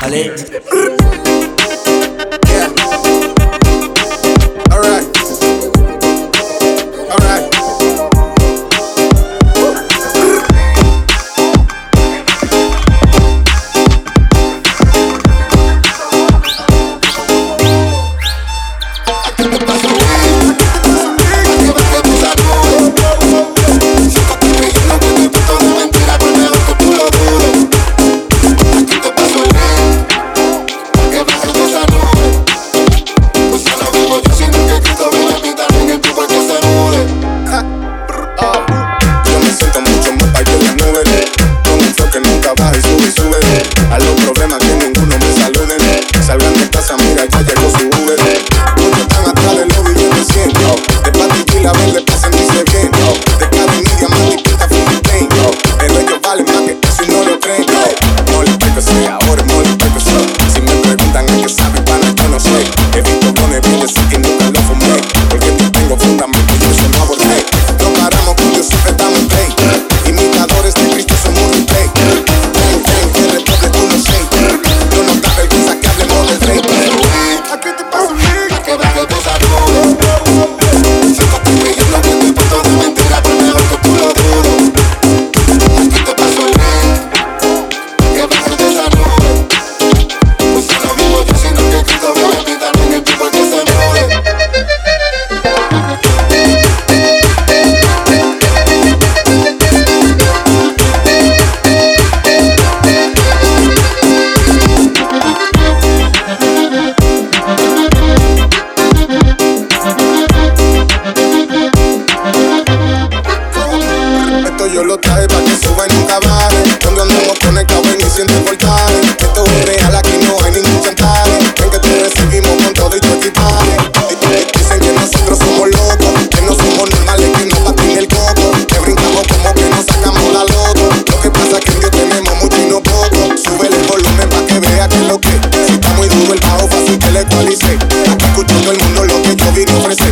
Allez. nunca. Cuando no pone y siente portaje. Esto es real, aquí no hay ningún chantaje. Ven que tú recibimos con todo y tu equipaje. Dicen que nosotros somos locos, que no somos normales, que no patín el coco. Que brincamos como que nos sacamos la loto. Lo que pasa es que en Dios tenemos mucho y no poco. Sube el volumen pa' que vea que es lo que. Si está muy duro el bajo, fácil que le ecualice. Aquí escuchando el mundo lo que yo vine a ofrecer.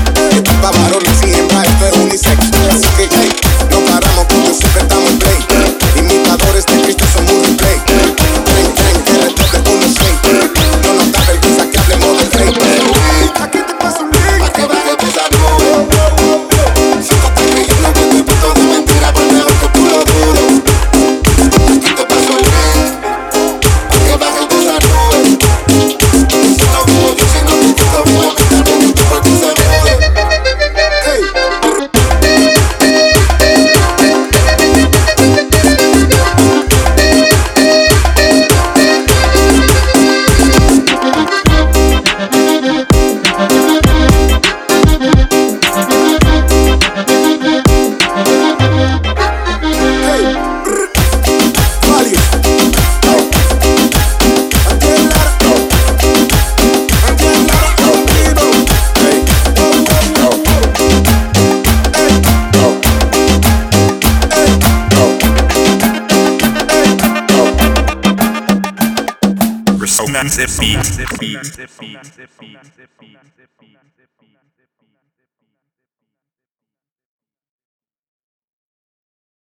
Massive Beat.